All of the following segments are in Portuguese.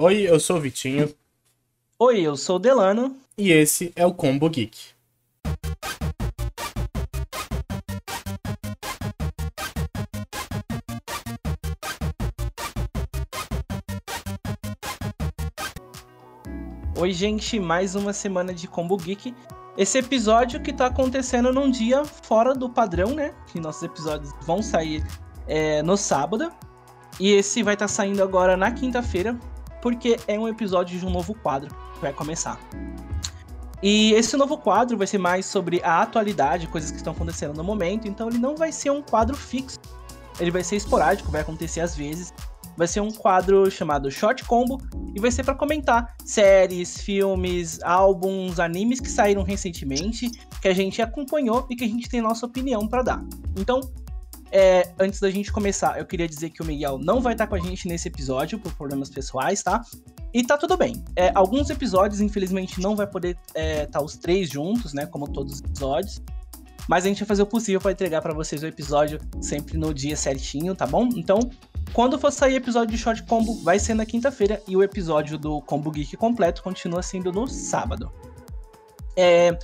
Oi, eu sou o Vitinho. Oi, eu sou o Delano. E esse é o Combo Geek. Oi, gente, mais uma semana de Combo Geek. Esse episódio que tá acontecendo num dia fora do padrão, né? Que nossos episódios vão sair é, no sábado. E esse vai estar tá saindo agora na quinta-feira, porque é um episódio de um novo quadro que vai começar. E esse novo quadro vai ser mais sobre a atualidade, coisas que estão acontecendo no momento, então ele não vai ser um quadro fixo. Ele vai ser esporádico, vai acontecer às vezes. Vai ser um quadro chamado Short Combo e vai ser para comentar séries, filmes, álbuns, animes que saíram recentemente, que a gente acompanhou e que a gente tem nossa opinião para dar. Então, é, antes da gente começar, eu queria dizer que o Miguel não vai estar com a gente nesse episódio por problemas pessoais, tá? E tá tudo bem. É, alguns episódios, infelizmente, não vai poder estar é, tá os três juntos, né? Como todos os episódios. Mas a gente vai fazer o possível para entregar para vocês o episódio sempre no dia certinho, tá bom? Então, quando for sair episódio de Short Combo, vai ser na quinta-feira e o episódio do Combo Geek completo continua sendo no sábado. É,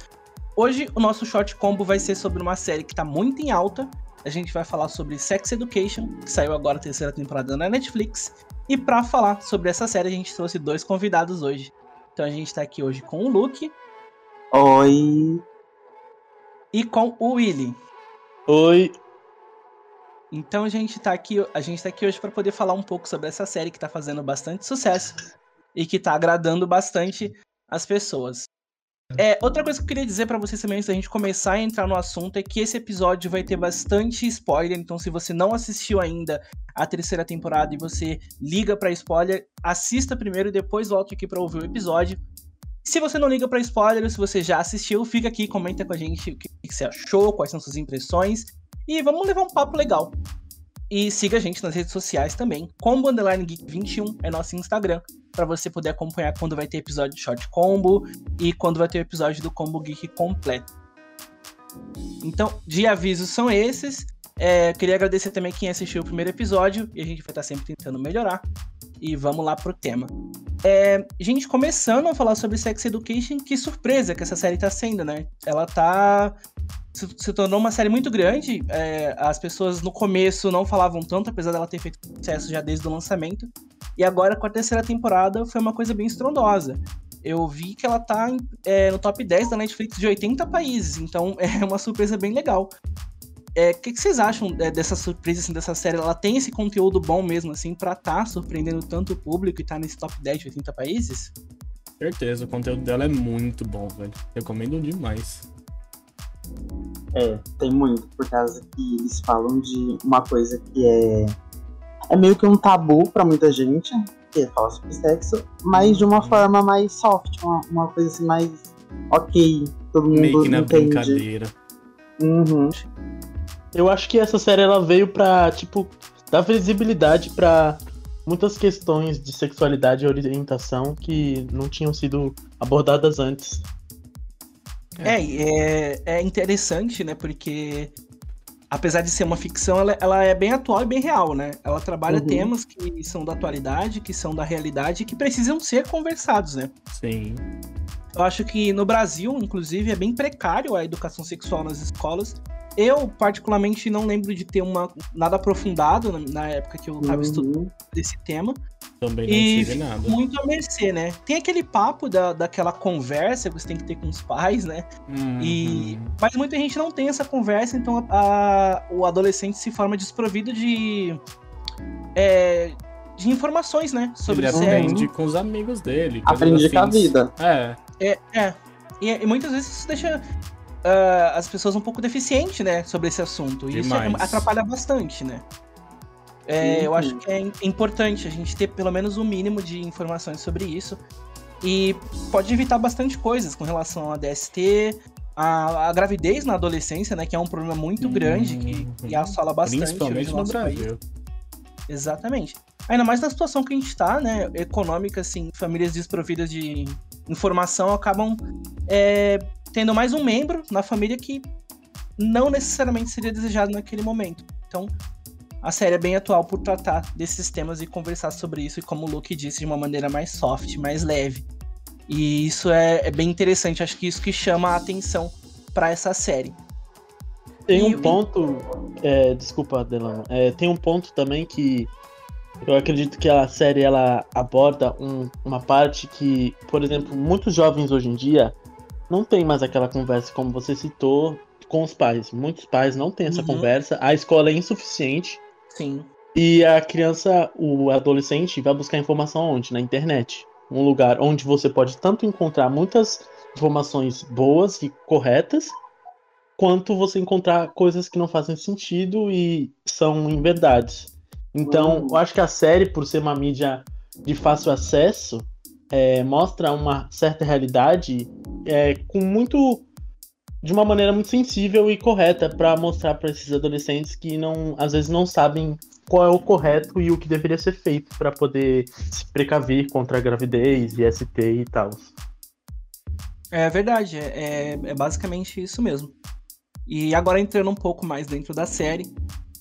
hoje o nosso Short Combo vai ser sobre uma série que tá muito em alta a gente vai falar sobre Sex Education, que saiu agora a terceira temporada na Netflix. E para falar sobre essa série, a gente trouxe dois convidados hoje. Então a gente tá aqui hoje com o Luke. Oi. E com o Willy. Oi. Então a gente tá aqui, a gente tá aqui hoje para poder falar um pouco sobre essa série que tá fazendo bastante sucesso e que tá agradando bastante as pessoas. É, outra coisa que eu queria dizer para vocês também antes da gente começar a entrar no assunto é que esse episódio vai ter bastante spoiler, então se você não assistiu ainda a terceira temporada e você liga para spoiler, assista primeiro e depois volte aqui para ouvir o episódio. Se você não liga para spoiler, se você já assistiu, fica aqui, comenta com a gente o que, que você achou, quais são suas impressões e vamos levar um papo legal. E siga a gente nas redes sociais também. Combo Underline Geek 21 é nosso Instagram para você poder acompanhar quando vai ter episódio de Short Combo e quando vai ter episódio do Combo Geek completo. Então, de avisos são esses. É, queria agradecer também quem assistiu o primeiro episódio e a gente vai estar sempre tentando melhorar. E vamos lá pro tema. É, gente, começando a falar sobre Sex Education, que surpresa que essa série tá sendo, né? Ela tá se, tornou uma série muito grande. É, as pessoas no começo não falavam tanto, apesar dela ter feito sucesso já desde o lançamento. E agora, com a terceira temporada, foi uma coisa bem estrondosa. Eu vi que ela tá é, no top 10 da Netflix de 80 países, então é uma surpresa bem legal. O é, que, que, vocês acham é, dessa surpresa, assim, dessa série? Ela tem esse conteúdo bom mesmo, assim, pra tá surpreendendo tanto o público e tá nesse top 10 de 80 países? Certeza, o conteúdo dela é muito bom, velho. Recomendo demais. É, tem muito, por causa que eles falam de uma coisa que é. É meio que um tabu para muita gente, que é falar sobre sexo, mas de uma uhum. forma mais soft, uma, uma coisa assim mais ok, todo mundo meio que na entende. brincadeira. Uhum. Eu acho que essa série ela veio pra, tipo, dar visibilidade para muitas questões de sexualidade e orientação que não tinham sido abordadas antes. É, é, é interessante, né? Porque apesar de ser uma ficção, ela, ela é bem atual e bem real, né? Ela trabalha uhum. temas que são da atualidade, que são da realidade, que precisam ser conversados, né? Sim. Eu acho que no Brasil, inclusive, é bem precário a educação sexual nas escolas. Eu, particularmente, não lembro de ter uma, nada aprofundado na, na época que eu estava uhum. estudando desse tema. Também não e tive nada. Muito a mercê, né? Tem aquele papo da, daquela conversa que você tem que ter com os pais, né? Uhum. E, mas muita gente não tem essa conversa, então a, a, o adolescente se forma desprovido de. É, de informações, né? Sobre Ele aprende com os amigos dele. Aprende com a vida. É. É, é. E, e muitas vezes isso deixa uh, as pessoas um pouco deficientes, né, sobre esse assunto. E isso é, atrapalha bastante, né? É. Eu acho que é importante a gente ter pelo menos o um mínimo de informações sobre isso. E pode evitar bastante coisas com relação a DST, a, a gravidez na adolescência, né? Que é um problema muito grande que, que uhum. assola bastante. Principalmente no, no Brasil. País. Exatamente. Ainda mais na situação que a gente tá, né? Econômica, assim, famílias desprovidas de informação acabam é, tendo mais um membro na família que não necessariamente seria desejado naquele momento. Então, a série é bem atual por tratar desses temas e conversar sobre isso, e como o Luke disse, de uma maneira mais soft, mais leve. E isso é, é bem interessante, acho que isso que chama a atenção para essa série. Tem E- um ponto. é, desculpa, Delano. É, tem um ponto também que eu acredito que a série ela aborda um- uma parte que, por exemplo, muitos jovens hoje em dia não tem mais aquela conversa como você citou com os pais. Muitos pais não têm essa Uhum. conversa, a escola é insuficiente Sim. e a criança, o adolescente, vai buscar informação onde? Na internet. Um lugar onde você pode tanto encontrar muitas informações boas e corretas, quanto você encontrar coisas que não fazem sentido e são inverdades. Então, Uhum. eu acho que a série, por ser uma mídia de fácil acesso, é, mostra uma certa realidade é, com muito. De uma maneira muito sensível e correta para mostrar para esses adolescentes que não, às vezes não sabem qual é o correto e o que deveria ser feito para poder se precaver contra a gravidez, IST e tal. É verdade, é, é- é basicamente isso mesmo. E agora entrando um pouco mais dentro da série,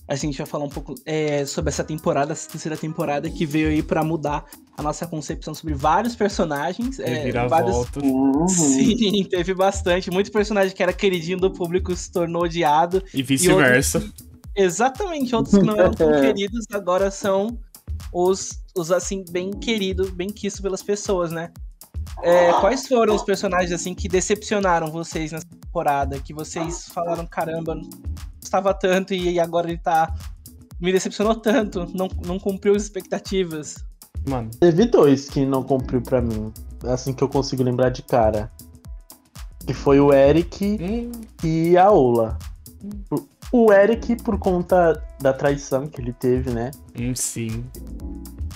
a gente vai falar um pouco é, sobre essa temporada, essa terceira temporada que veio aí pra mudar a nossa concepção sobre vários personagens. É, vários... Uhum. Sim, teve bastante. Muito personagem que era queridinho do público se tornou odiado. E vice-versa. Exatamente, outros que não eram tão queridos agora são os, os assim, bem queridos, bem quistos pelas pessoas, né? É, quais foram os personagens assim que decepcionaram vocês nessa temporada? Que vocês falaram, caramba, gostava tanto e agora ele tá. Me decepcionou tanto, não, não cumpriu as expectativas. Mano, Teve dois que não cumpriu pra mim, assim que eu consigo lembrar de cara. Que foi o Eric hum, e a Ola. O Eric, por conta da traição que ele teve, né? hum, sim.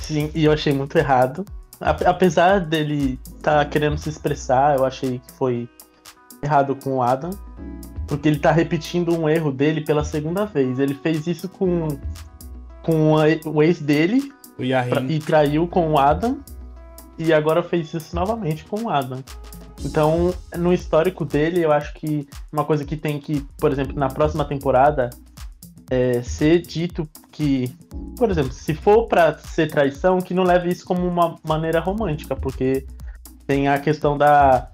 Sim, e eu achei muito errado. Ape- Apesar dele tá querendo se expressar, eu achei que foi errado com o Adam. Porque ele tá repetindo um erro dele pela segunda vez. Ele fez isso com, com a- o ex dele O pra- e traiu com o Adam. E agora fez isso novamente com o Adam. Então, no histórico dele, eu acho que uma coisa que tem que, por exemplo, na próxima temporada, é ser dito que, por exemplo, se for pra ser traição, que não leve isso como uma maneira romântica, porque tem a questão da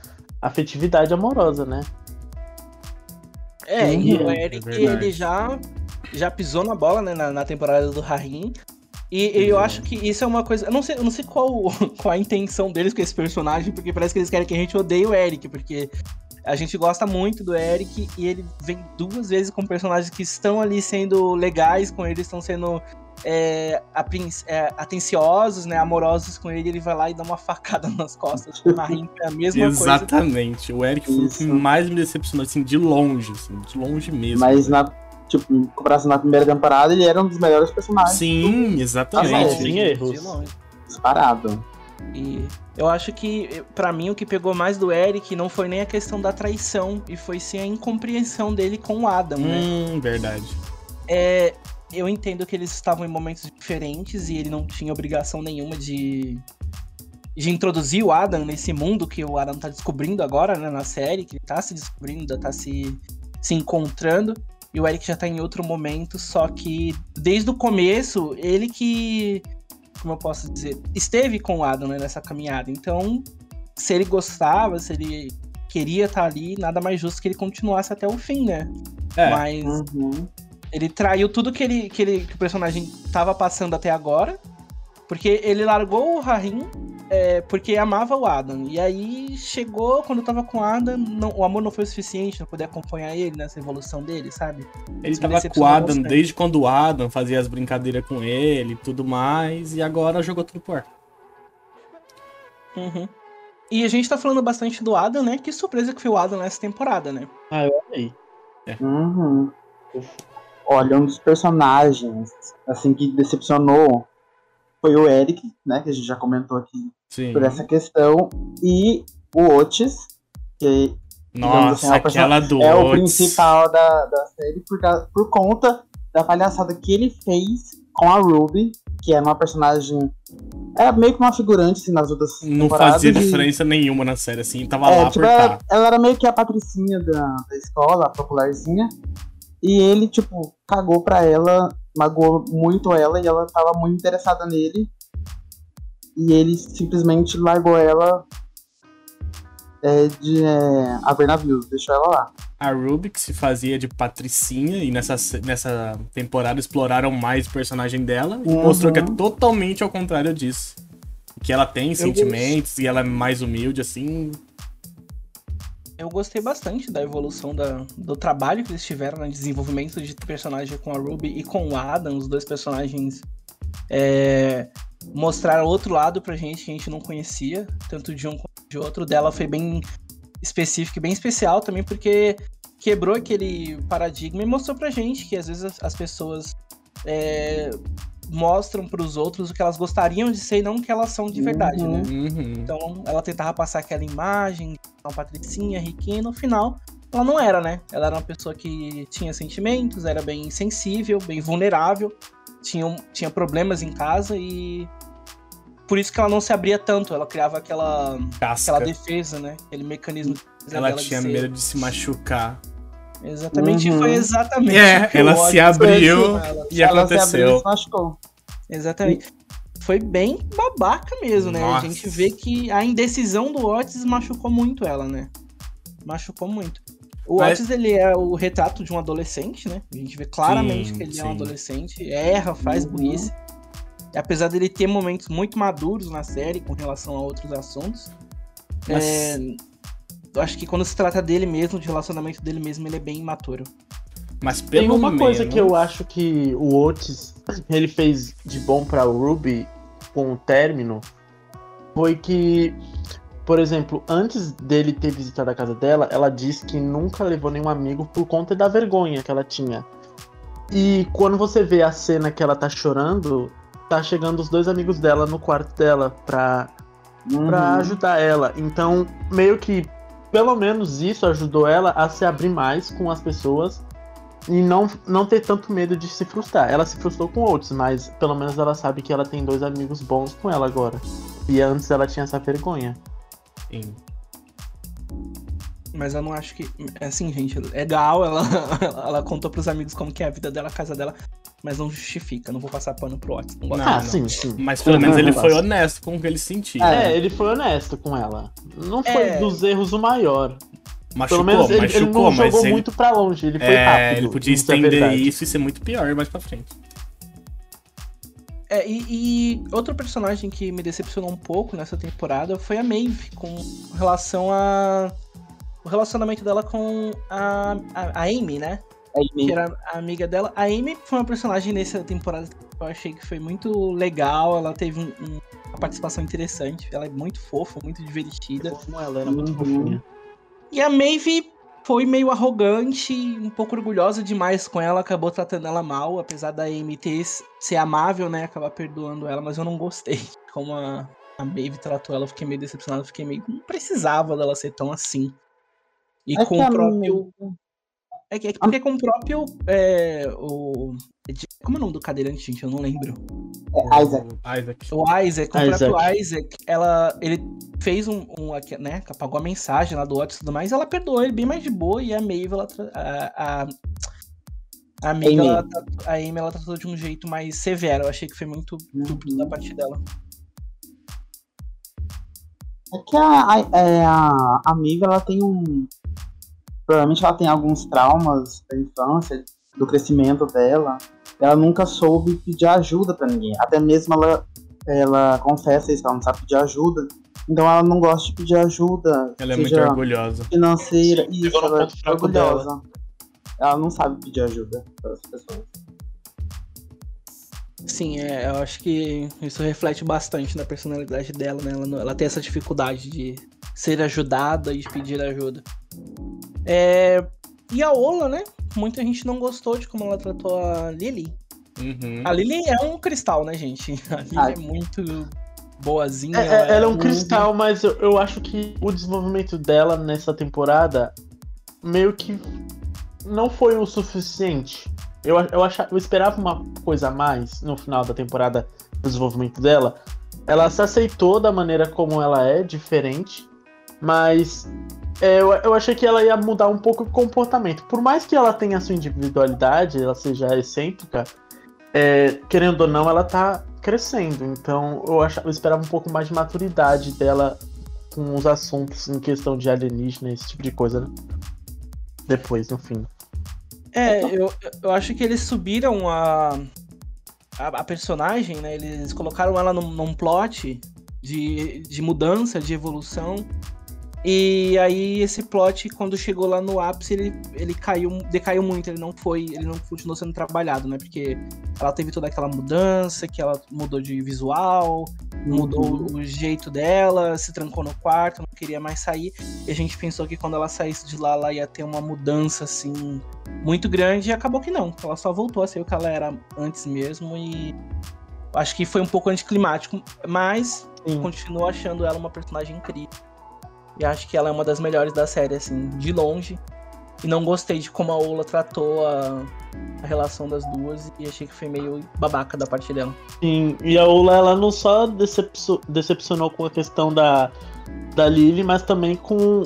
afetividade amorosa, né? É, Sim, e o é Eric, verdade. ele já, já pisou na bola, né, na, na temporada do Rahim. E, e eu acho que isso é uma coisa. Eu não sei, eu não sei qual, qual a intenção deles com esse personagem, porque parece que eles querem que a gente odeie o Eric, porque a gente gosta muito do Eric e ele vem duas vezes com personagens que estão ali sendo legais com ele, estão sendo é, é, atenciosos, né, amorosos com ele, ele vai lá e dá uma facada nas costas. O Rahim é a mesma coisa. Exatamente. O Eric foi o que mais me decepcionou, assim, de longe, assim, de longe mesmo. Mas na, tipo, em comparação na primeira temporada, ele era um dos melhores personagens. Sim, Ah, exatamente. sim. Sem erros. Disparado. E eu acho que, pra mim, o que pegou mais do Eric não foi nem a questão da traição, e foi sim a incompreensão dele com o Adam, né? Hum, verdade. É, eu entendo que eles estavam em momentos diferentes e ele não tinha obrigação nenhuma de, de introduzir o Adam nesse mundo que o Adam tá descobrindo agora, né, na série, que ele tá se descobrindo, tá se, se encontrando. E o Eric já tá em outro momento, só que desde o começo, ele que, como eu posso dizer, esteve com o Adam né, nessa caminhada. Então, se ele gostava, se ele queria estar ali, nada mais justo que ele continuasse até o fim, né? É, Mas Uhum. Ele traiu tudo que, ele, que, ele, que o personagem tava passando até agora. Porque ele largou o Rahim é, porque amava o Adam. E aí chegou, quando tava com o Adam, não- o amor não foi o suficiente pra poder acompanhar ele nessa evolução dele, sabe? ele Isso tava com o Adam bastante. desde quando o Adam fazia as brincadeiras com ele e tudo mais, e agora jogou tudo por. ar. Uhum. E a gente tá falando bastante do Adam, né? Que surpresa que foi o Adam nessa temporada, né? Ah, eu amei. Uhum. Olha, um dos personagens, assim, que decepcionou foi o Eric, né? Que a gente já comentou aqui Sim. por essa questão. E o Otis, que assim, Nossa, é o person- aquela do é o Otis. principal da, da série por, causa- por conta da palhaçada que ele fez com a Ruby, que é uma personagem. É meio que uma figurante assim, nas outras Não fazia diferença nenhuma na série, assim, tava É, lá tipo, por ela, tá. ela era meio que a patricinha da, da escola, a popularzinha. E ele, tipo, cagou pra ela magoou muito ela e ela tava muito interessada nele. E ele simplesmente largou ela é, de é, haver navios, deixou ela lá. A Ruby, que se fazia de patricinha, e nessa, nessa temporada exploraram mais o personagem dela, e Uhum. mostrou que é totalmente ao contrário disso. Que ela tem sentimentos e ela é mais humilde, assim. Eu gostei bastante da evolução da, do trabalho que eles tiveram no desenvolvimento de personagem com a Ruby e com o Adam, os dois personagens é, mostraram outro lado pra gente que a gente não conhecia, tanto de um quanto de outro. Dela foi bem específico e bem especial também, porque quebrou aquele paradigma e mostrou pra gente que às vezes as, as pessoas é, mostram pros outros o que elas gostariam de ser e não o que elas são de verdade, Uhum. né? Uhum. Então ela tentava passar aquela imagem, uma patricinha, riquinha, e no final ela não era, né? Ela era uma pessoa que tinha sentimentos, era bem sensível, bem vulnerável, tinha, tinha problemas em casa e por isso que ela não se abria tanto, ela criava aquela, Casca. aquela defesa, né? Aquele mecanismo de Ela de tinha ser- medo de se machucar. Exatamente, Uhum. e foi exatamente. É, o que ela o se abriu ela. e ela se abriu e aconteceu. se machucou. Exatamente. Foi bem babaca mesmo, né? Nossa. A gente vê que a indecisão do Otis machucou muito ela, né? Machucou muito. O Mas- Otis, ele é o retrato de um adolescente, né? A gente vê claramente Sim, que ele é um sim. adolescente, erra, faz Uhum. burrice. E apesar dele ter momentos muito maduros na série com relação a outros assuntos, Mas- é, eu acho que quando se trata dele mesmo, de relacionamento dele mesmo, ele é bem imaturo. Mas pelo Tem uma menos... coisa que eu acho que o Otis ele fez de bom pra Ruby com o término foi que, por exemplo, antes dele ter visitado a casa dela, ela disse que nunca levou nenhum amigo por conta da vergonha que ela tinha. E quando você vê a cena que ela tá chorando, tá chegando os dois amigos dela no quarto dela pra pra Uhum. ajudar ela. Então, meio que pelo menos isso ajudou ela a se abrir mais com as pessoas e não, não ter tanto medo de se frustrar. Ela se frustrou com outros, mas pelo menos ela sabe que ela tem dois amigos bons com ela agora. E antes ela tinha essa vergonha. Sim. Mas eu não acho que. é Assim, gente, legal, ela, ela contou pros amigos como que é a vida dela, a casa dela, mas não justifica. Não vou passar pano pro Otis. Não ah, não. sim, sim. Mas pelo menos ele foi honesto com o que ele sentia. É. É, ele foi honesto com ela. Não foi É. dos erros o maior. Machucou, Pelo menos ele, ele machucou, não mas jogou ele, muito pra longe, ele foi é, rápido. ele podia isso é estender verdade. isso e ser muito pior mais pra frente. É, e, e outro personagem que me decepcionou um pouco nessa temporada foi a Maeve, com relação a. O relacionamento dela com a, a, a Amy, né? Aí Que meio- era a amiga dela. A Amy foi uma personagem nessa temporada que eu achei que foi muito legal. Ela teve um- um- uma participação interessante. Ela é muito fofa, muito divertida. Como ela era muito Uhum. fofinha. E a Maeve foi meio arrogante, um pouco orgulhosa demais com ela, acabou tratando ela mal, apesar da ter, ser amável, né? Acabar perdoando ela, mas eu não gostei como a, a Maeve tratou ela, eu fiquei meio decepcionado, fiquei meio. Não precisava dela ser tão assim. E É com o próprio. É que, é que porque com o próprio. é, o, como é o nome do cadeirante, gente? Eu não lembro. É, Isaac. O Isaac. O Isaac, com o Isaac. próprio Isaac, ela, ele fez um, um aqui, né, apagou a mensagem lá do WhatsApp e tudo mais, ela perdoou ele bem mais de boa, e a Maeve, ela, a, a, a Maeve, Amy. ela, tratou- a Amy, ela tratou de um jeito mais severo, eu achei que foi muito duplo da parte dela. É que a, a, é, a amiga, ela tem um. Provavelmente ela tem alguns traumas da infância, do crescimento dela. Ela nunca soube pedir ajuda pra ninguém. Até mesmo ela, ela confessa isso, ela não sabe pedir ajuda. Então ela não gosta de pedir ajuda. Ela é muito orgulhosa. financeira. Sim, Isso, ela é fraco dela. orgulhosa. Ela não sabe pedir ajuda para as pessoas. Sim, é, eu acho que isso reflete bastante na personalidade dela, né? Ela, ela tem essa dificuldade de ser ajudada e de pedir ajuda. É, e a Ola, né? Muita gente não gostou de como ela tratou a Lily. Uhum. A Lily é um cristal, né, gente? A Lily Ah. é muito boazinha. É, é- ela é um cristal, mas eu, eu acho que o desenvolvimento dela nessa temporada meio que não foi o suficiente. Eu, eu, achava, eu esperava uma coisa a mais no final da temporada do desenvolvimento dela. Ela se aceitou da maneira como ela é, diferente, mas é, eu, eu achei que ela ia mudar um pouco o comportamento. Por mais que ela tenha sua individualidade, ela seja excêntrica, é, querendo ou não, ela tá crescendo. Então eu, achava, eu esperava um pouco mais de maturidade dela com os assuntos em questão de alienígena, esse tipo de coisa, né? Depois, no fim. É, eu, eu acho que eles subiram a, a, a personagem, né? Eles colocaram ela num, num plot de, de mudança, de evolução. E aí esse plot, quando chegou lá no ápice, ele, ele caiu, decaiu muito, ele não foi, ele não continuou sendo trabalhado, né? Porque ela teve toda aquela mudança, que ela mudou de visual, mudou Uhum. o jeito dela, se trancou no quarto, não queria mais sair. E a gente pensou que quando ela saísse de lá, ela ia ter uma mudança assim muito grande, e acabou que não. Ela só voltou a ser o que ela era antes mesmo e acho que foi um pouco anticlimático, mas Sim. continuo achando ela uma personagem incrível. E acho que ela é uma das melhores da série, assim, de longe. E não gostei de como a Ola tratou a, a relação das duas e achei que foi meio babaca da parte dela. Sim, e a Ola, ela não só decepcio- decepcionou com a questão da, da Lily, mas também com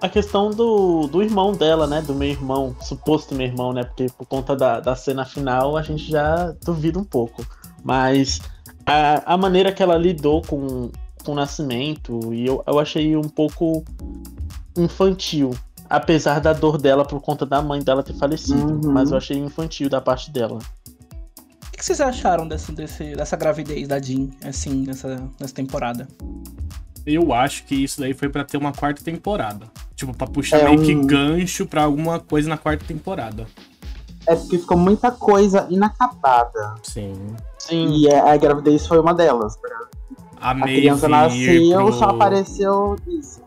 a questão do, do irmão dela, né? Do meu irmão, suposto meu irmão, né? Porque por conta da, da cena final a gente já duvida um pouco. Mas a, a maneira que ela lidou com, com o nascimento, e eu, eu achei um pouco infantil. Apesar da dor dela por conta da mãe dela ter falecido. Uhum. Mas eu achei infantil da parte dela. O que vocês acharam desse, desse- dessa gravidez da Jean, assim, nessa, nessa temporada? Eu acho que isso daí foi pra ter uma quarta temporada. Tipo, pra puxar É meio que um- gancho pra alguma coisa na quarta temporada. É porque ficou muita coisa inacabada. Sim. Sim. E a, a gravidez foi uma delas. A, A criança nasceu, pro- só apareceu isso.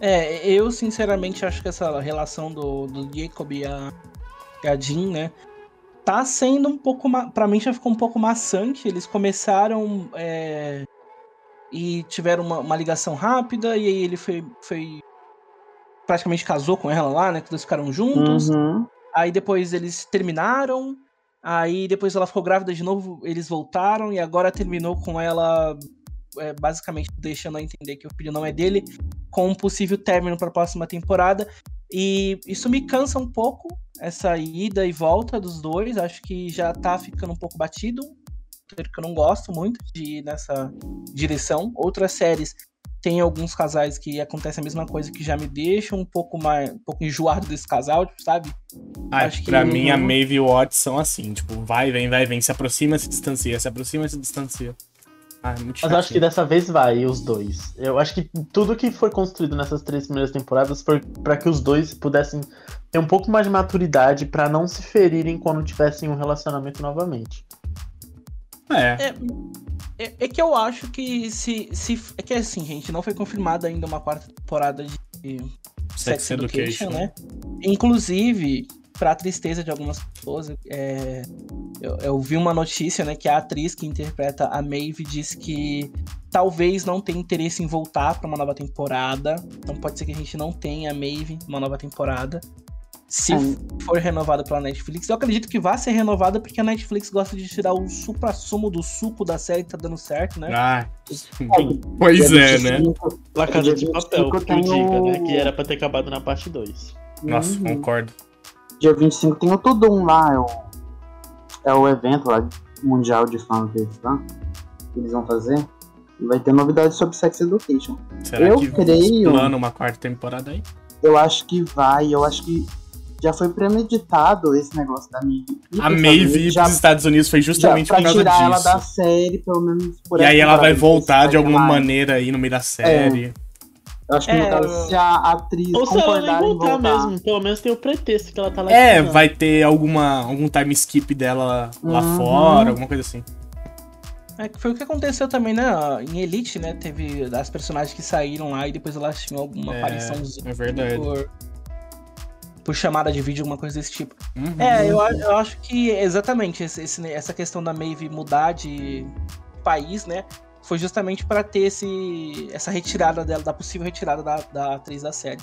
É, eu sinceramente acho que essa relação do, do Jacob e a, e a Jean, né? Tá sendo um pouco. ma- Pra mim já ficou um pouco maçante. Eles começaram é, e tiveram uma, uma ligação rápida, e aí ele foi, foi. Praticamente casou com ela lá, né? Que eles ficaram juntos. Uhum. Aí depois eles terminaram. Aí depois ela ficou grávida de novo, eles voltaram e agora terminou com ela é, basicamente deixando a entender que o filho não é dele, com um possível término para a próxima temporada. E isso me cansa um pouco, essa ida e volta dos dois. Acho que já tá ficando um pouco batido. Que eu não gosto muito de ir nessa direção. Outras séries tem alguns casais que acontece a mesma coisa que já me deixam um pouco mais um pouco enjoado desse casal, tipo, sabe? Ah, Acho pra que- mim, a Maeve e o Otis são assim, tipo, vai, vem, vai, vem, se aproxima, se distancia, se aproxima, se distancia. Ah, é muito Mas eu acho que dessa vez vai, os dois. Eu acho que tudo que foi construído nessas três primeiras temporadas foi pra que os dois pudessem ter um pouco mais de maturidade pra não se ferirem quando tivessem um relacionamento novamente. É, É, é, é que eu acho que se, se. É que assim, gente, não foi confirmada ainda uma quarta temporada de Sex, Sex Education, Education, né? Inclusive, pra tristeza de algumas pessoas, é, eu, eu vi uma notícia, né, que a atriz que interpreta a Maeve disse que talvez não tenha interesse em voltar pra uma nova temporada. Então pode ser que a gente não tenha a Maeve numa nova temporada. Se É. for renovada pela Netflix, eu acredito que vai ser renovada porque a Netflix gosta de tirar o supra-sumo do suco da série que tá dando certo, né? Ah, pois é, né? 25, La Casa de Papel, 25 que eu diga, né? Que era pra ter acabado na parte 2. Nossa, Uhum. concordo. Dia 25 tem o Tudum lá, é o, é o evento lá mundial de fanbase lá que eles vão fazer. E vai ter novidades sobre Sex Education. Será Eu que creio- plano uma quarta temporada aí? Eu acho que vai, eu acho que já foi premeditado esse negócio da Maeve. A Maeve Estados ir Unidos, já, pros Estados Unidos foi já justamente pra por causa tirar ela disso. da série, pelo menos por E aí ela vai voltar vai de alguma mais. maneira aí no meio da série. Eu acho que É, no caso, se a atriz Ou se ela nem em voltar, voltar, mesmo, pelo menos tem o pretexto que ela tá lá. É, vai ter alguma, algum time skip dela lá Uhum. fora, alguma coisa assim. É que foi o que aconteceu também, né? Em Elite, né? Teve as personagens que saíram lá e depois elas tinham alguma É, apariçãozinha é verdade. por, por chamada de vídeo, alguma coisa desse tipo. Uhum. É, eu, eu acho que exatamente esse- esse- essa questão da Maeve mudar de país, né? Foi justamente pra ter esse, essa retirada dela, da possível retirada da, da atriz da série.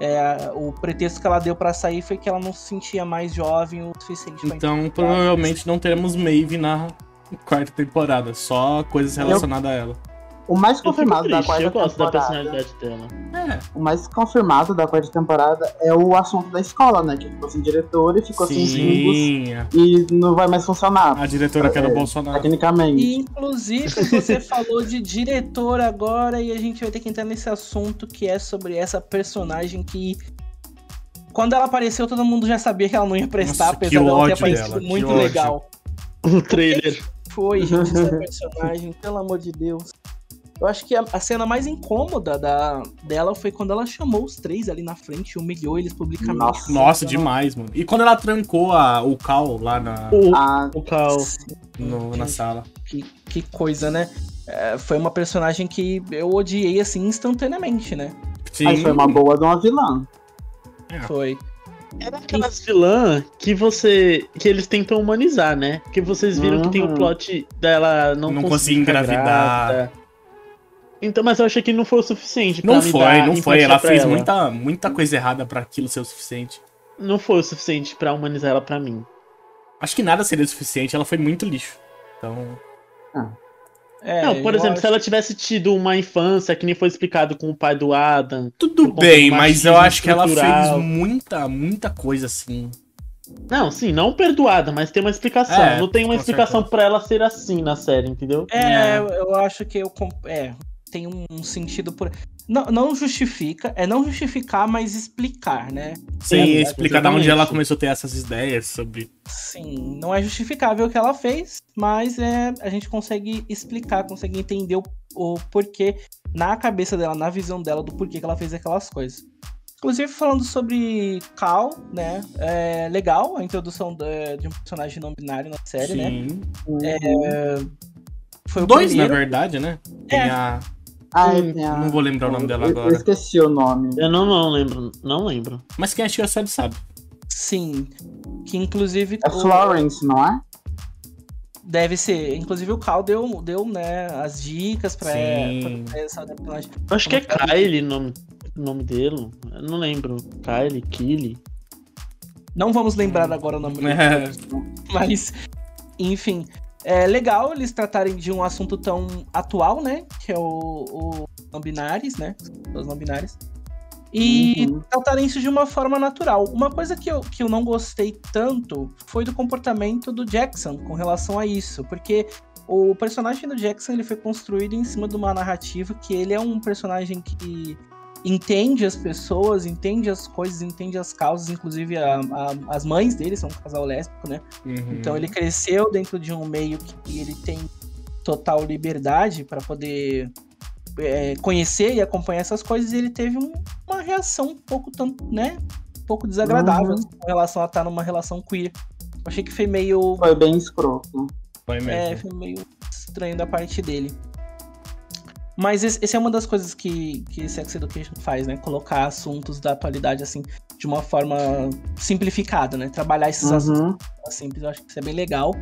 É, o pretexto que ela deu pra sair foi que ela não se sentia mais jovem o suficiente pra Então, provavelmente não teremos Maeve na quarta temporada. Só coisas relacionadas a ela. O mais confirmado da quarta eu gosto da temporada. personalidade dela. É, O mais confirmado da quarta temporada é o assunto da escola, né? Que ficou sem diretor e ficou sem símbolos sim. e não vai mais funcionar, A diretora que era o É, Bolsonaro. tecnicamente. E, inclusive, você falou de diretor agora e a gente vai ter que entrar nesse assunto que é sobre essa personagem que. Quando ela apareceu, todo mundo já sabia que ela não ia prestar, Nossa, apesar dela ter aparecido dela, muito legal. O trailer. Foi, gente, essa personagem, pelo amor de Deus. Eu acho que a, a cena mais incômoda da, dela foi quando ela chamou os três ali na frente e humilhou eles publicamente. Nossa. Nossa, demais, mano. E quando ela trancou a- o Cal lá na, O, Ah, o Cal. no- na sala. Que, que coisa, né? É, foi uma personagem que eu odiei assim instantaneamente, né? Sim. mas foi uma boa de uma vilã. Foi. Era aquelas vilã que você. que eles tentam humanizar, né? Que vocês viram que tem o Uhum. plot dela não, Não conseguir engravidar. grávida. Então, mas eu achei que não foi o suficiente pra Não me foi, dar não foi. Ela fez ela. muita, muita coisa errada pra aquilo ser o suficiente. Não foi o suficiente pra humanizar ela pra mim. Acho que nada seria o suficiente, ela foi muito lixo. Então. É, não, por exemplo, acho- se ela tivesse tido uma infância que nem foi explicado com o pai do Adam. Tudo bem, mas eu acho que ela fez muita, muita coisa assim. Não, sim, não perdoada, mas tem uma explicação. É, não tem uma explicação pra ela ser assim na série, entendeu? É, É. eu- eu acho que eu. com- É, tem um, um sentido por. Não, não justifica, é não justificar, mas explicar, né? Sim, É, explicar de onde ela começou a ter essas ideias sobre. Sim, não é justificável o que ela fez, mas é, a gente consegue explicar, consegue entender o, o porquê na cabeça dela, na visão dela, do porquê que ela fez aquelas coisas. Inclusive, falando sobre Cal, né? É legal a introdução da- de um personagem não binário na série, né? Sim. Foi o Dois, na primeiro. verdade, né? Tem É. a. Ah, Hum. Não vou lembrar o nome dela eu, eu agora. esqueci o nome. Eu não, não lembro, não lembro. Mas quem assistiu a série sabe. Sim. Que inclusive. É o- Florence, não é? Deve ser. Inclusive o Cal deu, deu né, as dicas pra, Sim. pra essa personagem. Eu acho que é é Kylie o nome, o nome dele. Eu não lembro. Kylie, Killy. Não vamos lembrar agora o nome do É. Mas, enfim. É legal eles tratarem de um assunto tão atual, né? Que é o, o não binários, né? Os não binários. E Uhum. tratarem isso de uma forma natural. Uma coisa que eu, que eu não gostei tanto foi do comportamento do Jackson com relação a isso. Porque o personagem do Jackson ele foi construído em cima de uma narrativa que ele é um personagem que entende as pessoas, entende as coisas, entende as causas, inclusive a- a- as mães dele são um casal lésbico, né? Uhum. Então ele cresceu dentro de um meio que ele tem total liberdade para poder é, conhecer e acompanhar essas coisas e ele teve um- uma reação um pouco tanto, né? Um pouco desagradável Uhum. com relação a estar numa relação queer. Eu achei que foi meio Foi bem escroto. Foi mesmo. é, foi meio estranho da parte dele. Mas esse é uma das coisas que, que Sex Education faz, né? Colocar assuntos da atualidade, assim, de uma forma simplificada, né? Trabalhar esses assuntos Uhum. simples, eu acho que isso é bem legal.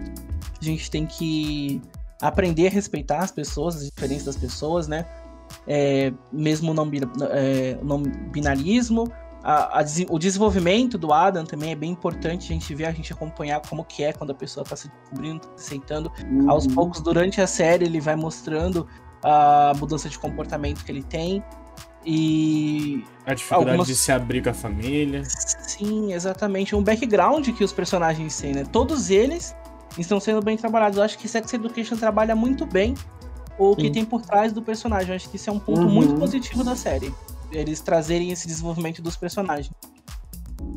A gente tem que aprender a respeitar as pessoas, as diferenças das pessoas, né? É, mesmo não, bina- é, não binarismo. A- a o desenvolvimento do Adam também é bem importante a gente ver, a gente acompanhar como que é quando a pessoa está se descobrindo, tá se aceitando. Aos Uhum. poucos, durante a série, ele vai mostrando a mudança de comportamento que ele tem. E A dificuldade algumas- de se abrir com a família. Sim, exatamente. Um background que os personagens têm, né? Todos eles estão sendo bem trabalhados. Eu acho que Sex Education trabalha muito bem o que Sim. tem por trás do personagem. Eu acho que isso é um ponto Uhum. muito positivo da série. Eles trazerem esse desenvolvimento dos personagens.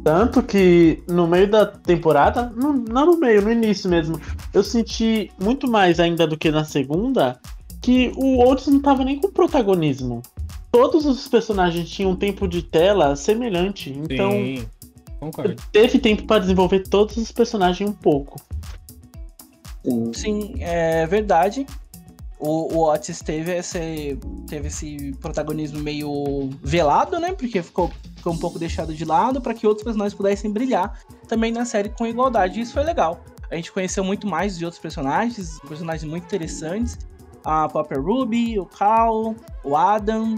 Tanto que no meio da temporada, não, não no meio, no início mesmo, eu senti muito mais ainda do que na segunda que o Otis não tava nem com protagonismo. Todos os personagens tinham um tempo de tela semelhante, então Sim. Concordo. teve tempo para desenvolver todos os personagens um pouco. Sim. É verdade. O, o Otis teve esse, teve esse protagonismo meio velado, né? Porque ficou, ficou um pouco deixado de lado para que outros personagens pudessem brilhar também na série com igualdade. E isso foi legal. A gente conheceu muito mais de outros personagens, personagens muito interessantes. A Popper Ruby, o Cal, o Adam.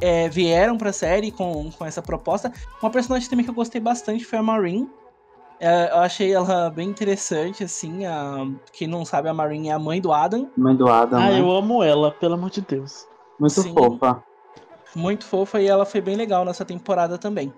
é, vieram pra série com, com essa proposta. Uma personagem também que eu gostei bastante foi a Maureen. É, eu achei ela bem interessante, assim. A... Quem não sabe, a Marin é a mãe do Adam. Mãe do Adam, Ah, né? eu amo ela, pelo amor de Deus. Muito Sim. fofa. Muito fofa e ela foi bem legal nessa temporada também.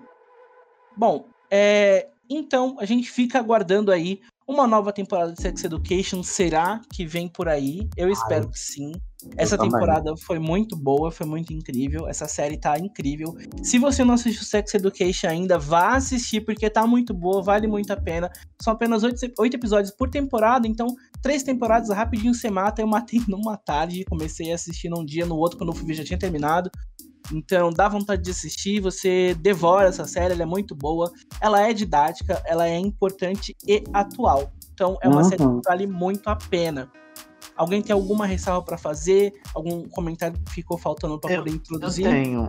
Bom, é, então a gente fica aguardando aí uma nova temporada de Sex Education. Será que vem por aí? Eu espero que sim. Essa também. temporada foi muito boa, foi muito incrível. Essa série tá incrível. Se você não assistiu Sex Education ainda, vá assistir, porque tá muito boa, vale muito a pena. São apenas oito, oito episódios por temporada, então três temporadas rapidinho você mata. Eu matei numa tarde, comecei a assistir num dia, no outro, quando eu fui ver já tinha terminado. Então dá vontade de assistir, você devora essa série, ela é muito boa. Ela é didática, ela é importante e atual. Então é uma Uhum. série que vale muito a pena. Alguém tem alguma ressalva pra fazer? Algum comentário que ficou faltando pra Eu- poder Eu introduzir? tenho.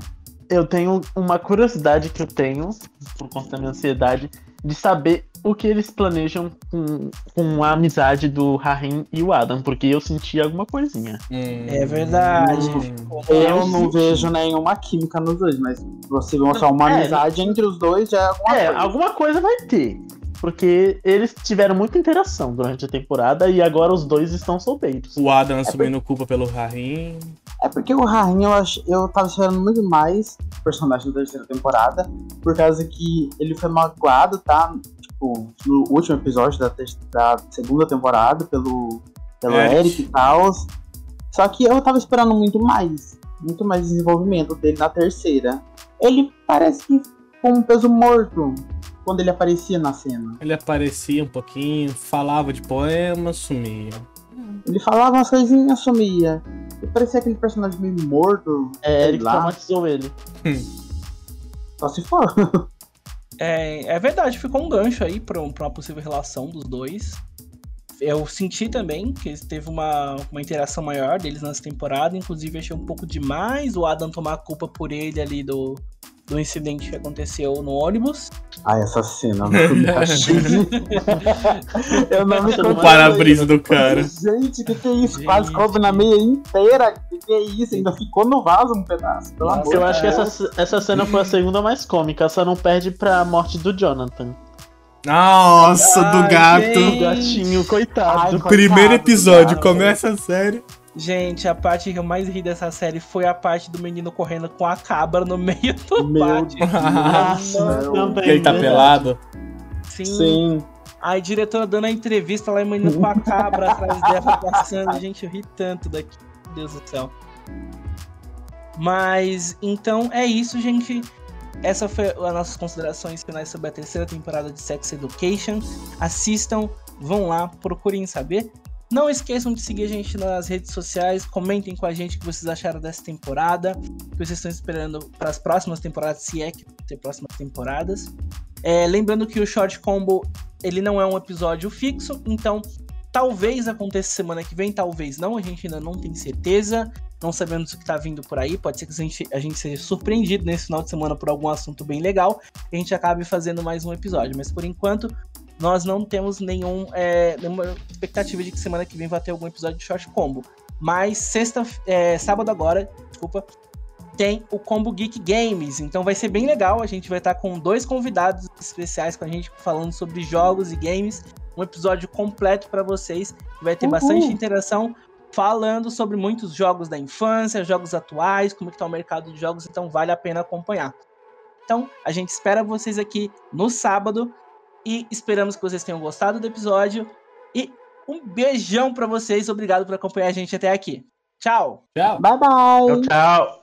Eu tenho uma curiosidade que eu tenho, por conta da minha ansiedade, de saber o que eles planejam com, com a amizade do Rahim e o Adam, porque eu senti alguma coisinha. Hum. É verdade. Hum. Eu não vejo nenhuma química nos dois, mas você mostrar uma É, amizade entre os dois já é alguma É, coisa. alguma coisa vai ter. Porque eles tiveram muita interação durante a temporada e agora os dois estão solteiros. O Adam assumindo culpa pelo Rahim. É porque o Rain, eu, ach... eu tava esperando muito mais o personagem da terceira temporada, por causa que ele foi magoado, tá? Tipo, no último episódio da, ter- da segunda temporada, pelo, pelo Eric. Eric e tal. Só que eu tava esperando muito mais. Muito mais desenvolvimento dele na terceira. Ele parece que com um peso morto quando ele aparecia na cena. Ele aparecia um pouquinho, falava de poemas, sumia. Ele falava umas coisinhas, sumia. E parecia aquele personagem meio morto. É, Eric lá. traumatizou ele. Só se for. É, é verdade, ficou um gancho aí pra, pra uma possível relação dos dois. Eu senti também que teve uma, uma interação maior deles nessa temporada. Inclusive, achei um pouco demais o Adam tomar a culpa por ele ali do, do incidente que aconteceu no ônibus. Ai, essa cena, eu me achei. Eu não me O para-brisa do cara. Gente, que que é isso? Quase Gente. coube na meia inteira. Que que é isso? Ainda ficou no vaso um pedaço. Pelo Nossa, amor Eu acho que essa, essa cena foi a segunda mais cômica, só não perde pra morte do Jonathan. Nossa, do Ai, gato. gente. O gatinho, coitado. Ai, O primeiro coitado, episódio cara. começa a série. Gente, a parte que eu mais ri dessa série foi a parte do menino correndo com a cabra no meio do Meu pátio. Nossa, Não. ele tá verdade. pelado. Sim. Sim. A diretora dando a entrevista lá, e o menino com a cabra atrás dela passando. Gente, eu ri tanto daqui. Meu Deus do céu. Mas, então, é isso, gente. Essa foi as nossas considerações finais sobre a terceira temporada de Sex Education. Assistam, vão lá, procurem saber. Não esqueçam de seguir a gente nas redes sociais, comentem com a gente o que vocês acharam dessa temporada, o que vocês estão esperando para as próximas temporadas, se é que ter próximas temporadas. É, lembrando que o Short Combo ele não é um episódio fixo, então talvez aconteça semana que vem, talvez não, a gente ainda não tem certeza, não sabemos o que tá vindo por aí, pode ser que a gente, a gente seja surpreendido nesse final de semana por algum assunto bem legal, a gente acabe fazendo mais um episódio, mas por enquanto nós não temos nenhum, é, nenhuma expectativa de que semana que vem vai ter algum episódio de Short Combo. Mas sexta, é, sábado agora, desculpa, tem o Combo Geek Games. Então vai ser bem legal. A gente vai estar com dois convidados especiais com a gente falando sobre jogos e games. Um episódio completo para vocês. Vai ter Uhul. bastante interação falando sobre muitos jogos da infância, jogos atuais, como que tá o mercado de jogos, então vale a pena acompanhar. Então, a gente espera vocês aqui no sábado e esperamos que vocês tenham gostado do episódio e um beijão para vocês. Obrigado por acompanhar a gente até aqui. Tchau. Tchau. Bye, bye. Tchau, tchau.